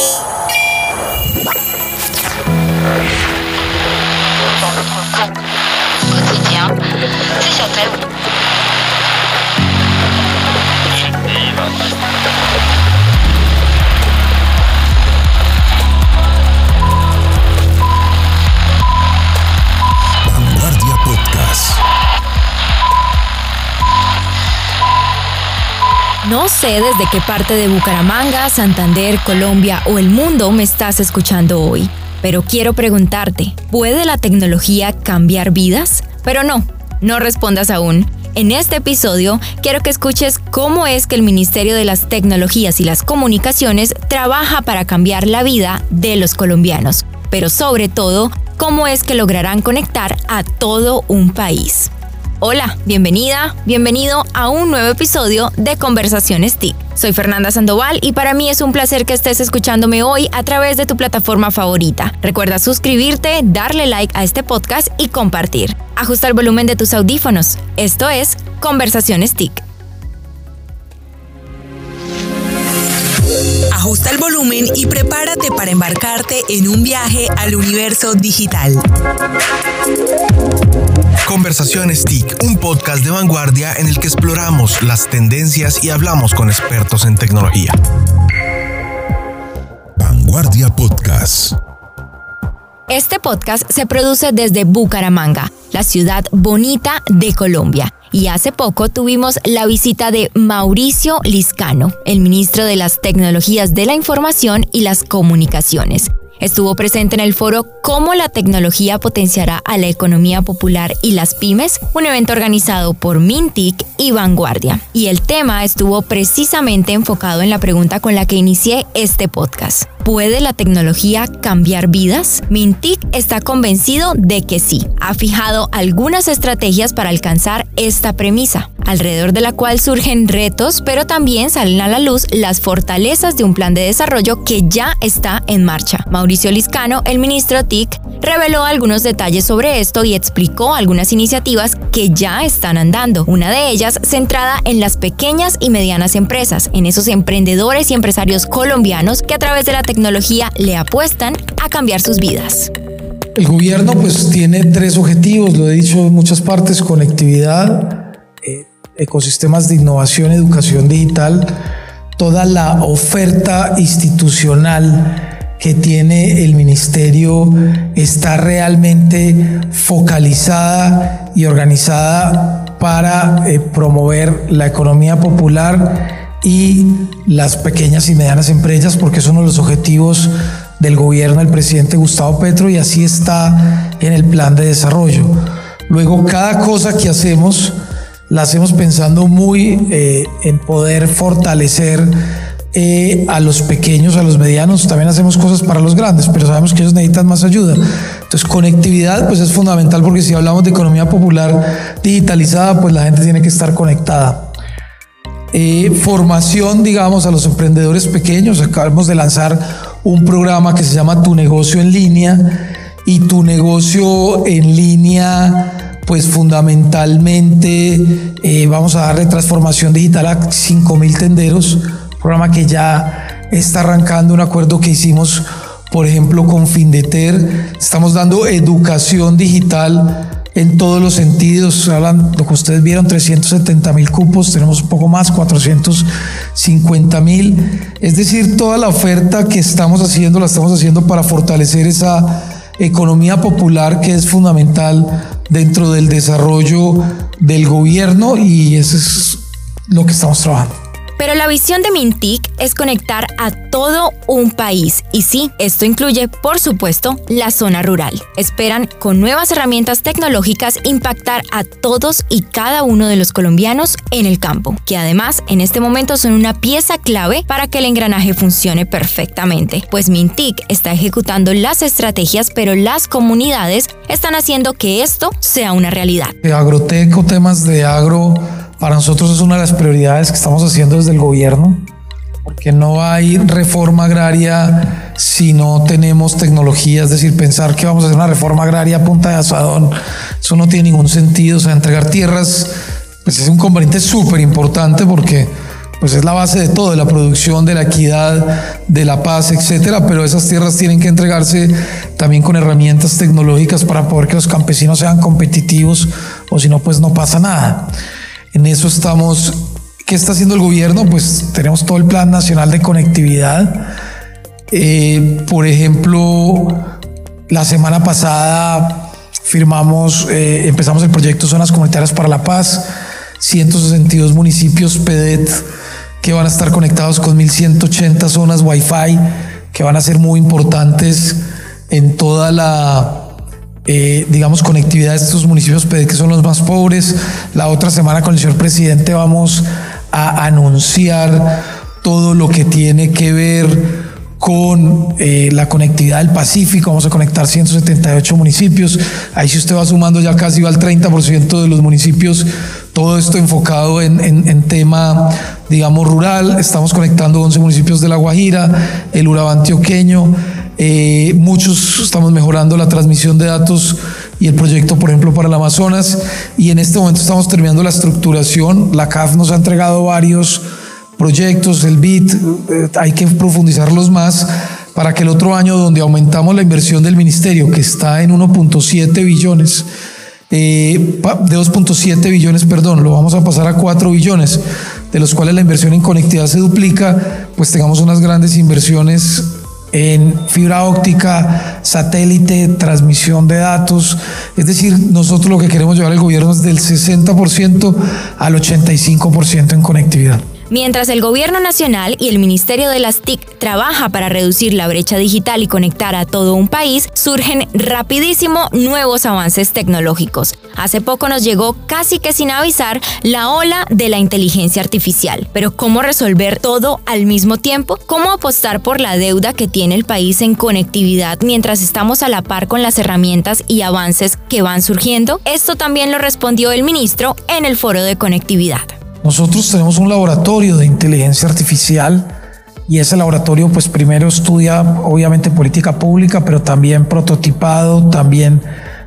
Vanguardia sé desde qué parte de Bucaramanga, Santander, Colombia o el mundo me estás escuchando hoy, pero quiero preguntarte, ¿puede la tecnología cambiar vidas? Pero no, no respondas aún. En este episodio quiero que escuches cómo es que el Ministerio de las Tecnologías y las Comunicaciones trabaja para cambiar la vida de los colombianos, pero sobre todo, cómo es que lograrán conectar a todo un país. Hola, bienvenida, bienvenido a un nuevo episodio de Conversaciones TIC. Soy Fernanda Sandoval y para mí es un placer que estés escuchándome hoy a través de tu plataforma favorita. Recuerda suscribirte, darle like a este podcast y compartir. Ajusta el volumen de tus audífonos. Esto es Conversaciones TIC. Ajusta el volumen y prepárate para embarcarte en un viaje al universo digital. Conversaciones TIC, un podcast de vanguardia en el que exploramos las tendencias y hablamos con expertos en tecnología. Vanguardia Podcast. Este podcast se produce desde Bucaramanga, la ciudad bonita de Colombia. Y hace poco tuvimos la visita de Mauricio Liscano, el ministro de las Tecnologías de la Información y las Comunicaciones. Estuvo presente en el foro Cómo la tecnología potenciará a la economía popular y las pymes, un evento organizado por Mintic y Vanguardia. Y el tema estuvo precisamente enfocado en la pregunta con la que inicié este podcast. ¿Puede la tecnología cambiar vidas? Mintic está convencido de que sí. Ha fijado algunas estrategias para alcanzar esta premisa, alrededor de la cual surgen retos, pero también salen a la luz las fortalezas de un plan de desarrollo que ya está en marcha. El ministro TIC, reveló algunos detalles sobre esto y explicó algunas iniciativas que ya están andando. Una de ellas centrada en las pequeñas y medianas empresas, en esos emprendedores y empresarios colombianos que a través de la tecnología le apuestan a cambiar sus vidas. El gobierno pues tiene tres objetivos, lo he dicho en muchas partes, conectividad, eh, ecosistemas de innovación, educación digital, toda la oferta institucional que tiene el ministerio está realmente focalizada y organizada para eh, promover la economía popular y las pequeñas y medianas empresas, porque es uno de los objetivos del gobierno del presidente Gustavo Petro y así está en el plan de desarrollo. Luego, cada cosa que hacemos la hacemos pensando muy eh, en poder fortalecer eh, a los pequeños, a los medianos, también hacemos cosas para los grandes, pero sabemos que ellos necesitan más ayuda. Entonces, conectividad pues es fundamental porque si hablamos de economía popular digitalizada, pues la gente tiene que estar conectada. Eh, formación, digamos, a los emprendedores pequeños. Acabamos de lanzar un programa que se llama Tu negocio en línea y tu negocio en línea, pues fundamentalmente eh, vamos a darle transformación digital a 5.000 tenderos programa que ya está arrancando, un acuerdo que hicimos, por ejemplo, con Findeter. Estamos dando educación digital en todos los sentidos. Hablan, lo que ustedes vieron, 370 mil cupos, tenemos un poco más, 450 mil. Es decir, toda la oferta que estamos haciendo, la estamos haciendo para fortalecer esa economía popular que es fundamental dentro del desarrollo del gobierno y eso es lo que estamos trabajando. Pero la visión de Mintic es conectar a todo un país y sí, esto incluye, por supuesto, la zona rural. Esperan con nuevas herramientas tecnológicas impactar a todos y cada uno de los colombianos en el campo, que además en este momento son una pieza clave para que el engranaje funcione perfectamente, pues Mintic está ejecutando las estrategias, pero las comunidades están haciendo que esto sea una realidad. Agroteco, temas de agro para nosotros es una de las prioridades que estamos haciendo desde el gobierno, porque no hay reforma agraria si no tenemos tecnología, es decir, pensar que vamos a hacer una reforma agraria a punta de asadón, eso no tiene ningún sentido, o sea, entregar tierras pues es un componente súper importante porque pues es la base de todo, de la producción, de la equidad, de la paz, etcétera. Pero esas tierras tienen que entregarse también con herramientas tecnológicas para poder que los campesinos sean competitivos, o si no, pues no pasa nada. En eso estamos. ¿Qué está haciendo el gobierno? Pues tenemos todo el Plan Nacional de Conectividad. Eh, por ejemplo, la semana pasada firmamos, eh, empezamos el proyecto Zonas Comunitarias para la Paz, 162 municipios PEDET que van a estar conectados con 1180 zonas Wi-Fi que van a ser muy importantes en toda la, eh, digamos, conectividad de estos municipios que son los más pobres. La otra semana con el señor presidente vamos a anunciar todo lo que tiene que ver con eh, la conectividad del Pacífico, vamos a conectar 178 municipios, ahí si usted va sumando ya casi va al 30% de los municipios, todo esto enfocado en, en, tema, digamos, rural, estamos conectando 11 municipios de La Guajira, el Urabá antioqueño, eh, muchos estamos mejorando la transmisión de datos y el proyecto, por ejemplo, para el Amazonas, y en este momento estamos terminando la estructuración, la CAF nos ha entregado varios proyectos, el BIT, eh, hay que profundizarlos más para que el otro año donde aumentamos la inversión del ministerio, que está en 1.7 billones, eh, de 2.7 billones, perdón, lo vamos a pasar a 4 billones, de los cuales la inversión en conectividad se duplica, pues tengamos unas grandes inversiones en fibra óptica, satélite, transmisión de datos. Es decir, nosotros lo que queremos llevar al gobierno es del 60% al 85% en conectividad. Mientras el Gobierno Nacional y el Ministerio de las TIC trabaja para reducir la brecha digital y conectar a todo un país, surgen rapidísimo nuevos avances tecnológicos. Hace poco nos llegó casi que sin avisar la ola de la inteligencia artificial. Pero ¿cómo resolver todo al mismo tiempo? ¿Cómo apostar por la deuda que tiene el país en conectividad mientras estamos a la par con las herramientas y avances que van surgiendo? Esto también lo respondió el ministro en el foro de conectividad. Nosotros tenemos un laboratorio de inteligencia artificial y ese laboratorio pues primero estudia obviamente política pública, pero también prototipado, también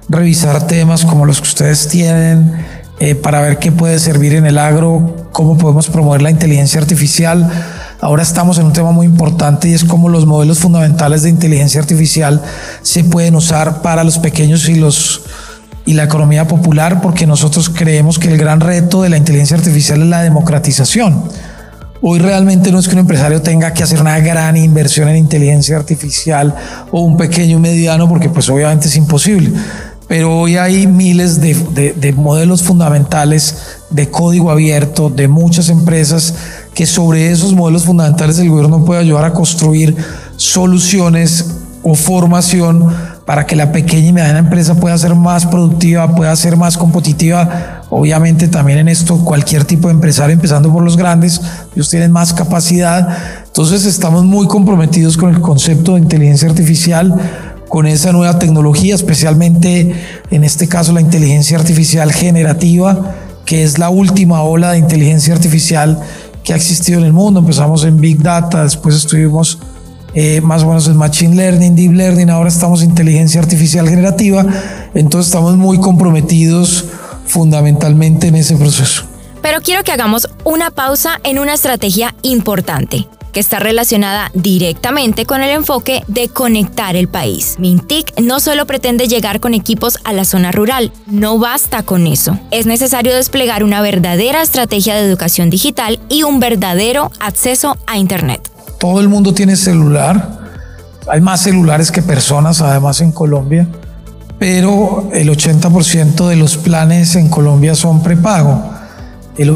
revisar temas como los que ustedes tienen eh, para ver qué puede servir en el agro, cómo podemos promover la inteligencia artificial. Ahora estamos en un tema muy importante y es cómo los modelos fundamentales de inteligencia artificial se pueden usar para los pequeños y los y la economía popular porque nosotros creemos que el gran reto de la inteligencia artificial es la democratización. Hoy realmente no es que un empresario tenga que hacer una gran inversión en inteligencia artificial o un pequeño y mediano porque pues obviamente es imposible. Pero hoy hay miles de, de modelos fundamentales de código abierto de muchas empresas que sobre esos modelos fundamentales el gobierno puede ayudar a construir soluciones o formación para que la pequeña y mediana empresa pueda ser más productiva, pueda ser más competitiva. Obviamente también en esto cualquier tipo de empresario, empezando por los grandes, ellos tienen más capacidad. Entonces estamos muy comprometidos con el concepto de inteligencia artificial, con esa nueva tecnología, especialmente en este caso la inteligencia artificial generativa, que es la última ola de inteligencia artificial que ha existido en el mundo. Empezamos en Big Data, después estuvimos eh, más o menos es Machine Learning, Deep Learning, ahora estamos en inteligencia artificial generativa, entonces estamos muy comprometidos fundamentalmente en ese proceso. Pero quiero que hagamos una pausa en una estrategia importante que está relacionada directamente con el enfoque de conectar el país. Mintic no solo pretende llegar con equipos a la zona rural, no basta con eso. Es necesario desplegar una verdadera estrategia de educación digital y un verdadero acceso a Internet. Todo el mundo tiene celular. Hay más celulares que personas, además, en Colombia. Pero el 80% de los planes en Colombia son prepago.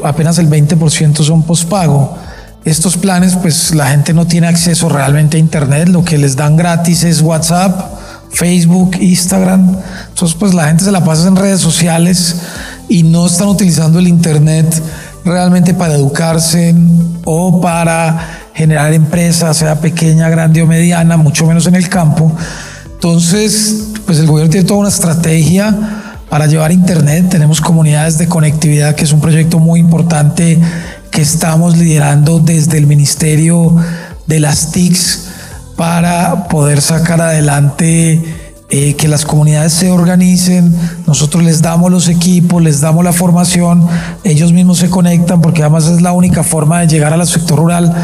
apenas el 20% son pospago. Estos planes, pues la gente no tiene acceso realmente a Internet. Lo que les dan gratis es WhatsApp, Facebook, Instagram. Entonces, pues la gente se la pasa en redes sociales y no están utilizando el Internet realmente para educarse o para generar empresas, sea pequeña, grande o mediana, mucho menos en el campo. Entonces, pues el gobierno tiene toda una estrategia para llevar Internet. Tenemos comunidades de conectividad, que es un proyecto muy importante que estamos liderando desde el Ministerio de las TICs para poder sacar adelante eh, que las comunidades se organicen, nosotros les damos los equipos, les damos la formación, ellos mismos se conectan porque además es la única forma de llegar al sector rural,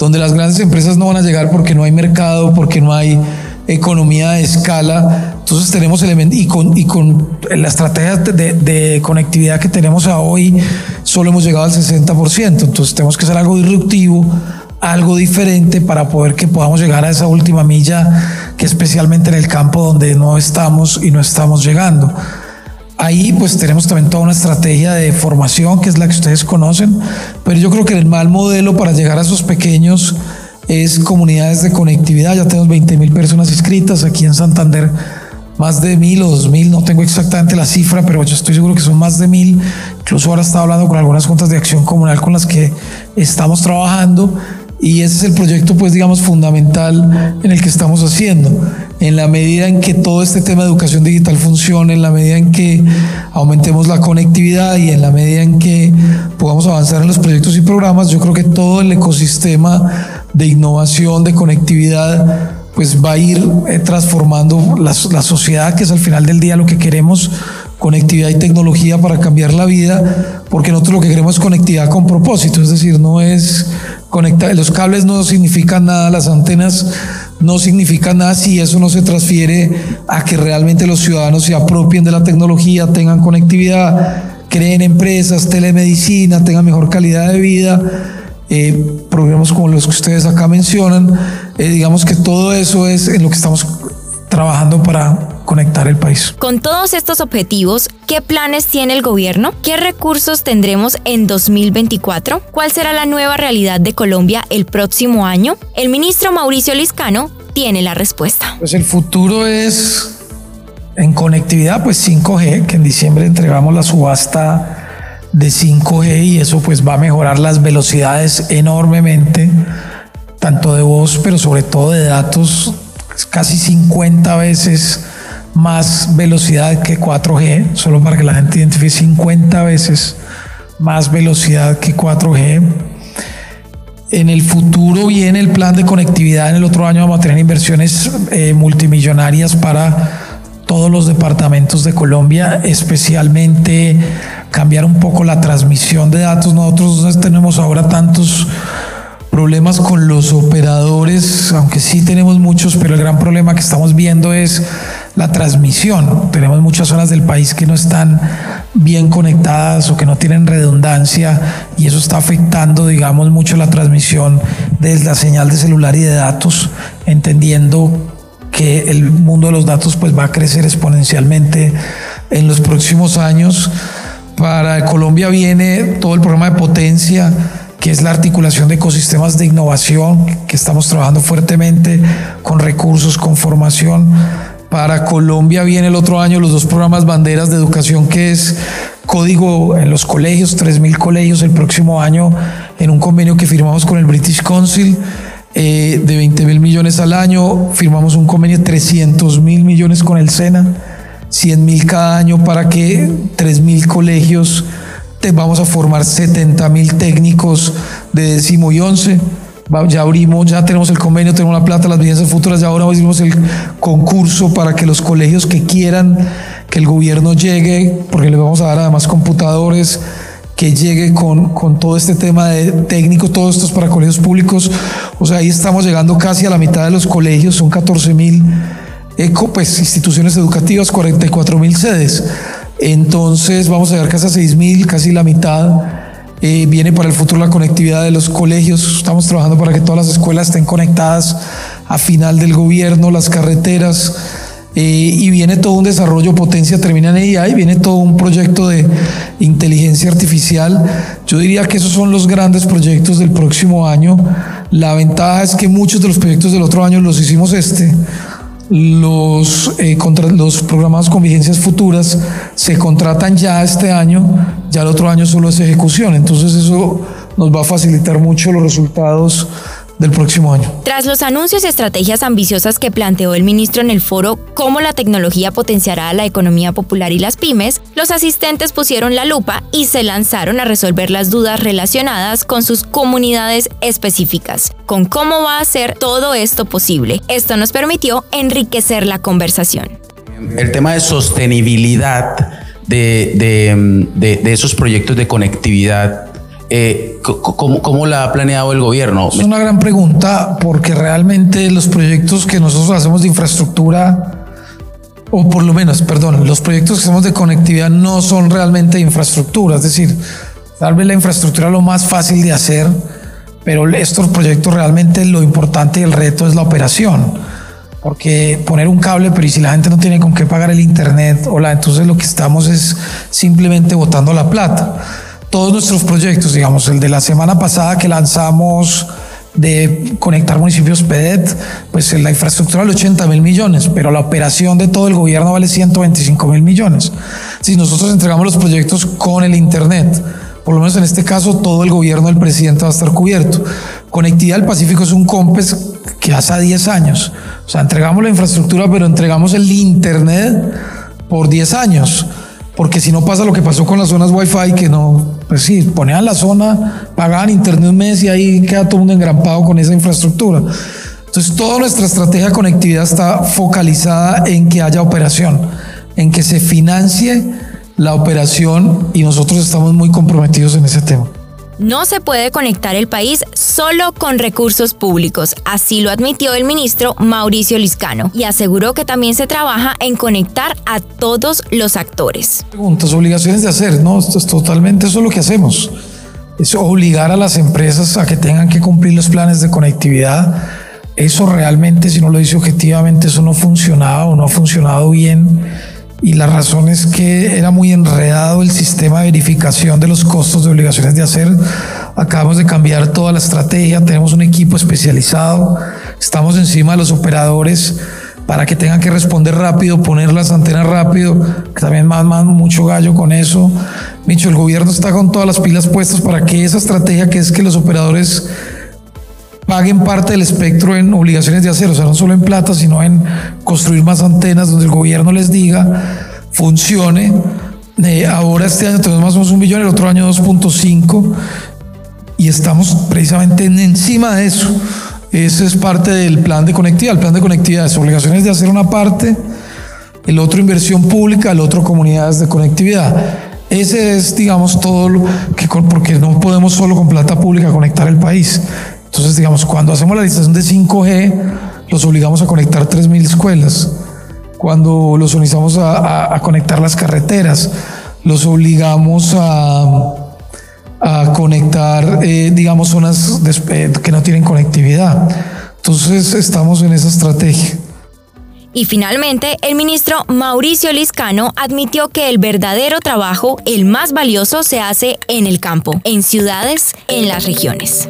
donde las grandes empresas no van a llegar porque no hay mercado, porque no hay economía de escala. Entonces tenemos elementos y con, y con la estrategia de, conectividad que tenemos hoy, solo hemos llegado al 60%. Entonces tenemos que hacer algo disruptivo algo diferente para poder que podamos llegar a esa última milla que especialmente en el campo donde no estamos y no estamos llegando. Ahí pues tenemos también toda una estrategia de formación que es la que ustedes conocen, pero yo creo que el mal modelo para llegar a esos pequeños es comunidades de conectividad. Ya tenemos 20 mil personas inscritas aquí en Santander, más de mil o dos mil, no tengo exactamente la cifra, pero yo estoy seguro que son más de mil. Incluso ahora estaba hablando con algunas juntas de acción comunal con las que estamos trabajando y ese es el proyecto, pues digamos, fundamental en el que estamos haciendo. En la medida en que todo este tema de educación digital funcione, en la medida en que aumentemos la conectividad y en la medida en que podamos avanzar en los proyectos y programas, yo creo que todo el ecosistema de innovación, de conectividad, pues va a ir eh, transformando la, la sociedad, que es al final del día lo que queremos, conectividad y tecnología para cambiar la vida, porque nosotros lo que queremos es conectividad con propósito, es decir, no es los cables no significan nada, las antenas no significan nada si eso no se transfiere a que realmente los ciudadanos se apropien de la tecnología, tengan conectividad, creen empresas, telemedicina, tengan mejor calidad de vida, eh, programas como los que ustedes acá mencionan, eh, digamos que todo eso es en lo que estamos trabajando para conectar el país. Con todos estos objetivos, ¿qué planes tiene el gobierno? ¿Qué recursos tendremos en 2024? ¿Cuál será la nueva realidad de Colombia el próximo año? El ministro Mauricio Liscano tiene la respuesta. Pues el futuro es en conectividad, pues 5G, que en diciembre entregamos la subasta de 5G y eso pues va a mejorar las velocidades enormemente, tanto de voz, pero sobre todo de datos, casi 50 veces más velocidad que 4G, solo para que la gente identifique 50 veces más velocidad que 4G. En el futuro viene el plan de conectividad. En el otro año vamos a tener inversiones eh, multimillonarias para todos los departamentos de Colombia, especialmente cambiar un poco la transmisión de datos. Nosotros tenemos ahora tantos problemas con los operadores, aunque sí tenemos muchos, pero el gran problema que estamos viendo es la transmisión. Tenemos muchas zonas del país que no están bien conectadas o que no tienen redundancia y eso está afectando, digamos, mucho la transmisión desde la señal de celular y de datos, entendiendo que el mundo de los datos pues va a crecer exponencialmente en los próximos años. Para Colombia viene todo el programa de potencia, que es la articulación de ecosistemas de innovación, que estamos trabajando fuertemente con recursos, con formación para Colombia viene el otro año los dos programas banderas de educación que es código en los colegios, 3.000 colegios el próximo año en un convenio que firmamos con el British Council eh, de 20 mil millones al año. Firmamos un convenio de 300 mil millones con el SENA, 100 mil cada año para que 3 mil colegios te vamos a formar 70 mil técnicos de décimo y once ya abrimos, ya tenemos el convenio, tenemos la plata, las viviendas futuras, ya ahora abrimos el concurso para que los colegios que quieran que el gobierno llegue, porque les vamos a dar además computadores, que llegue con, con todo este tema de técnico, todo esto es para colegios públicos, o sea, ahí estamos llegando casi a la mitad de los colegios, son 14 mil pues, instituciones educativas, 44 mil sedes, entonces vamos a llegar casi a 6 mil, casi la mitad eh, viene para el futuro la conectividad de los colegios. Estamos trabajando para que todas las escuelas estén conectadas a final del gobierno, las carreteras. Eh, y viene todo un desarrollo, potencia termina en AI, viene todo un proyecto de inteligencia artificial. Yo diría que esos son los grandes proyectos del próximo año. La ventaja es que muchos de los proyectos del otro año los hicimos este los, eh, los programados con vigencias futuras se contratan ya este año, ya el otro año solo es ejecución. Entonces eso nos va a facilitar mucho los resultados del próximo año. Tras los anuncios y estrategias ambiciosas que planteó el ministro en el foro Cómo la tecnología potenciará a la economía popular y las pymes, los asistentes pusieron la lupa y se lanzaron a resolver las dudas relacionadas con sus comunidades específicas, con cómo va a ser todo esto posible. Esto nos permitió enriquecer la conversación. El tema de sostenibilidad de, esos proyectos de conectividad, eh, ¿cómo, la ha planeado el gobierno? Es una gran pregunta porque realmente los proyectos que nosotros hacemos de infraestructura, o por lo menos, perdón, los proyectos que hacemos de conectividad no son realmente infraestructura, es decir, tal vez la infraestructura es lo más fácil de hacer, pero estos proyectos realmente lo importante y el reto es la operación porque poner un cable, pero y si la gente no tiene con qué pagar el internet, o la, entonces lo que estamos es simplemente botando la plata. Todos nuestros proyectos, digamos, el de la semana pasada que lanzamos de conectar municipios PEDET, pues la infraestructura vale 80 mil millones, pero la operación de todo el gobierno vale 125 mil millones. Si nosotros entregamos los proyectos con el internet, por lo menos en este caso todo el gobierno del presidente va a estar cubierto. Conectividad del Pacífico es un COMPES que hace 10 años. O sea, entregamos la infraestructura, pero entregamos el Internet por 10 años. Porque si no pasa lo que pasó con las zonas Wi-Fi, que no, pues sí, ponían la zona, pagaban Internet un mes y ahí queda todo el mundo engrampado con esa infraestructura. Entonces, toda nuestra estrategia de conectividad está focalizada en que haya operación, en que se financie la operación y nosotros estamos muy comprometidos en ese tema. No se puede conectar el país solo con recursos públicos, así lo admitió el ministro Mauricio Liscano y aseguró que también se trabaja en conectar a todos los actores. Preguntas, obligaciones de hacer, no, es totalmente eso lo que hacemos. Es obligar a las empresas a que tengan que cumplir los planes de conectividad. Eso realmente, si no lo dice objetivamente, eso no funcionaba o no ha funcionado bien y la razón es que era muy enredado el sistema de verificación de los costos de obligaciones de hacer. Acabamos de cambiar toda la estrategia, tenemos un equipo especializado, estamos encima de los operadores para que tengan que responder rápido, poner las antenas rápido, que también más mucho gallo con eso. Micho, el gobierno está con todas las pilas puestas para que esa estrategia que es que los operadores paguen parte del espectro en obligaciones de acero, o sea, no solo en plata, sino en construir más antenas donde el gobierno les diga funcione. Eh, ahora este año tenemos más o menos un billón, el otro año 2.5 y estamos precisamente encima de eso. Ese es parte del plan de conectividad. El plan de conectividad es obligaciones de hacer una parte, el otro inversión pública, el otro comunidades de conectividad. Ese es, digamos, todo lo que, porque no podemos solo con plata pública conectar el país. Entonces, digamos, cuando hacemos la licitación de 5G, los obligamos a conectar 3.000 escuelas. Cuando los obligamos a, conectar las carreteras, los obligamos a, conectar, eh, digamos, zonas eh, que no tienen conectividad. Entonces, estamos en esa estrategia. Y finalmente, el ministro Mauricio Liscano admitió que el verdadero trabajo, el más valioso, se hace en el campo, en ciudades, en las regiones.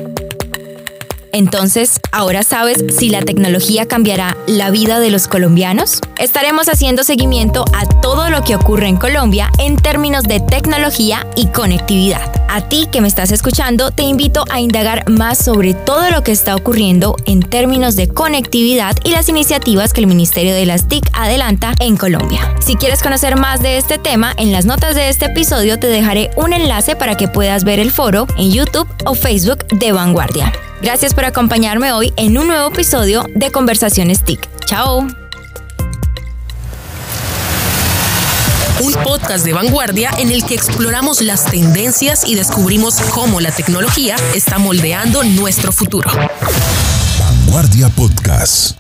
Entonces, ¿ahora sabes si la tecnología cambiará la vida de los colombianos? Estaremos haciendo seguimiento a todo lo que ocurre en Colombia en términos de tecnología y conectividad. A ti que me estás escuchando, te invito a indagar más sobre todo lo que está ocurriendo en términos de conectividad y las iniciativas que el Ministerio de las TIC adelanta en Colombia. Si quieres conocer más de este tema, en las notas de este episodio te dejaré un enlace para que puedas ver el foro en YouTube o Facebook de Vanguardia. Gracias por acompañarme hoy en un nuevo episodio de Conversaciones TIC. Chao. Un podcast de vanguardia en el que exploramos las tendencias y descubrimos cómo la tecnología está moldeando nuestro futuro. Vanguardia Podcast.